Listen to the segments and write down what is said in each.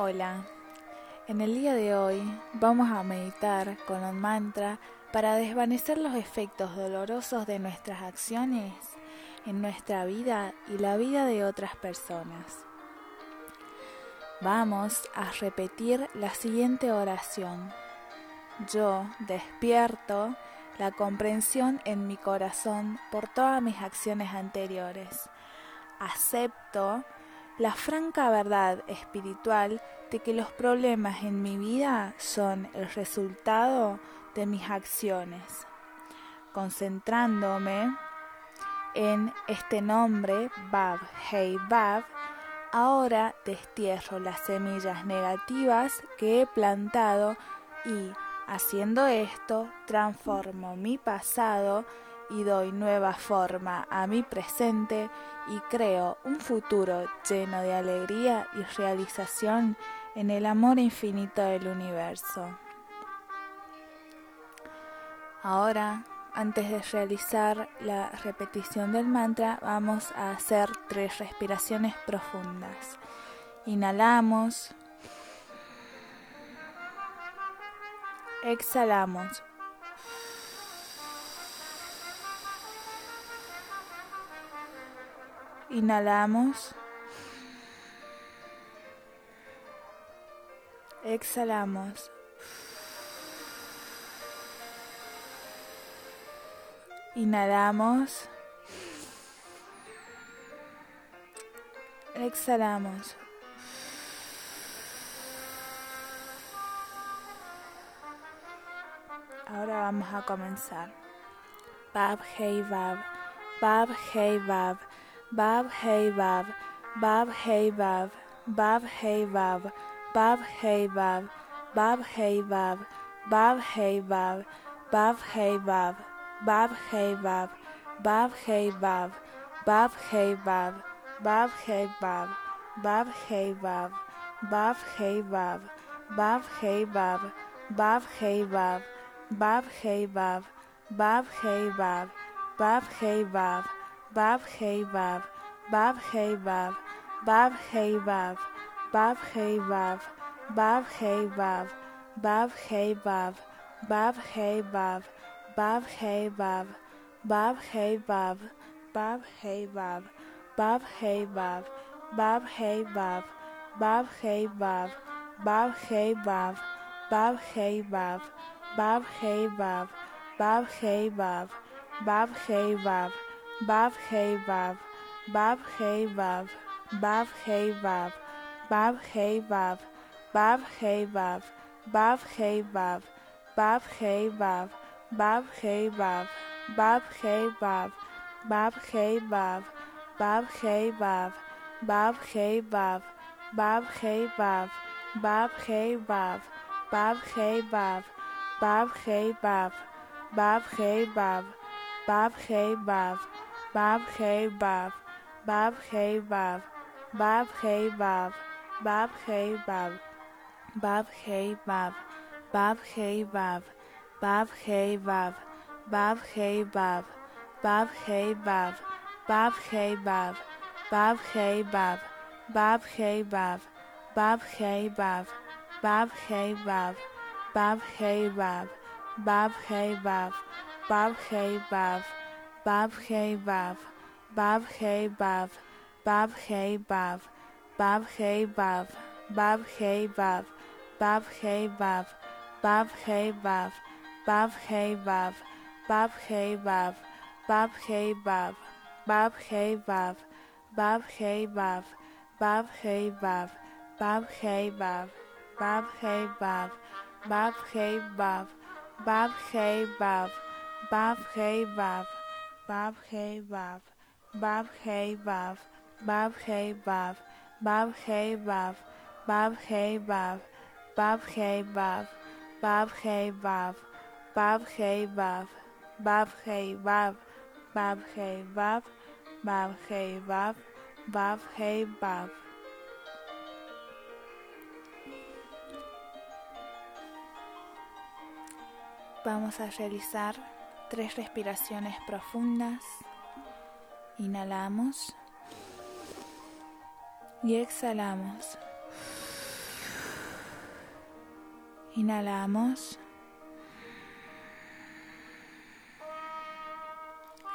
Hola, en el día de hoy vamos a meditar con un mantra para desvanecer los efectos dolorosos de nuestras acciones en nuestra vida y la vida de otras personas. Vamos a repetir la siguiente oración. Yo despierto la comprensión en mi corazón por todas mis acciones anteriores. Acepto la franca verdad espiritual de que los problemas en mi vida son el resultado de mis acciones. Concentrándome en este nombre, Bab, Hey Bab, ahora destierro las semillas negativas que he plantado y, haciendo esto, transformo mi pasado y doy nueva forma a mi presente y creo un futuro lleno de alegría y realización en el amor infinito del universo. Ahora, antes de realizar la repetición del mantra, vamos a hacer tres respiraciones profundas. Inhalamos. Exhalamos. Inhalamos. Exhalamos. Inhalamos. Exhalamos. Ahora vamos a comenzar. Bab, hey, bab. Bab, hey, bab. Bab hey Bab, Bab hey Bab, Bab hey Bab, Bab hey Bab, Bab hey Bab, Bab hey Bab, Bab hey Bab, Bab hey Bab, Bab hey Bab, Bab hey Bab, Bab hey Bab, Bab hey Bab, Bab hey Bab, Bab hey Bab, Bab hey Bab, Bab hey Bab, Bab hey Bab, Bab hey Bab, Bab hey Bab, Bab hey Bab, Bab hey Bab, Bab hey Bab, Bab hey Bab, Bab hey Bab, Bab hey Bab, Bab hey Bab, Bab hey Bab, Bab hey Bab, Bab hey Bab, Bab hey Bab, Bab hey Bab, Bab hey Bab, Bab hey Bab, Bab hey Bab, Bab hey Bab, Bab hey Bab, Bab hey Bab, Bab hey Bab, Bab hey Bab, Bab hey Bab, Bab hey Bab, Bab hey Bab, Bab hey Bab, Bab hey Bab, Bab hey Bab, Bab hey Bab, Bab hey Bab, Bab hey Bab, Bab hey Bab, Bab hey Bab, Bab hey Bab, Bab hey Bab, Bab hey Bab, Bab hey Bab, Bab hey Bab, Bab hey Bab, Bab hey Bab, Bab hey Bab, Bab hey Bab, Bab hey Bab, Bab hey Bab, Bab hey Bab, Bab hey Bab, Bab hey Bab, Bab hey Bab, Bab hey Bab, Bab hey Bab, Bab hey Bab, Bab hey Bab, Bab hey Bab, Bab hey Bab, Bab hey Bab, Bab hey Bab, Bab hey Bab, Bab hey Bab, Bab hey Bab, Bab hey Bab, Bab hey Bab, Bab hey Bab, Bab hey Bab, Bab hey Bab, Bab hey Bab, Bab hey Bab, Bab hey Bab, Bab hey Bab, Bab hey Bab, Bab hey Bab, Bab hey Bab, Bab hey Bab, Bab hey Bab, Bab hey Bab, Bab hey Bab, Bab hey Bab, Bab hey Bab, Bab hey Bab, Bab hey Bab, Bab hey Bab, Bab hey Bab, Bab hey Bab, Bab hey Bab, Bab hey Bab. Vamos a realizar tres respiraciones profundas. Inhalamos y exhalamos. Inhalamos.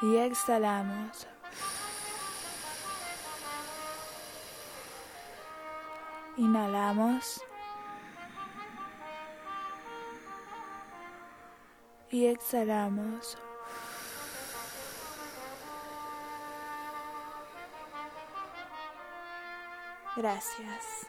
Y exhalamos. Inhalamos. Y exhalamos. Gracias.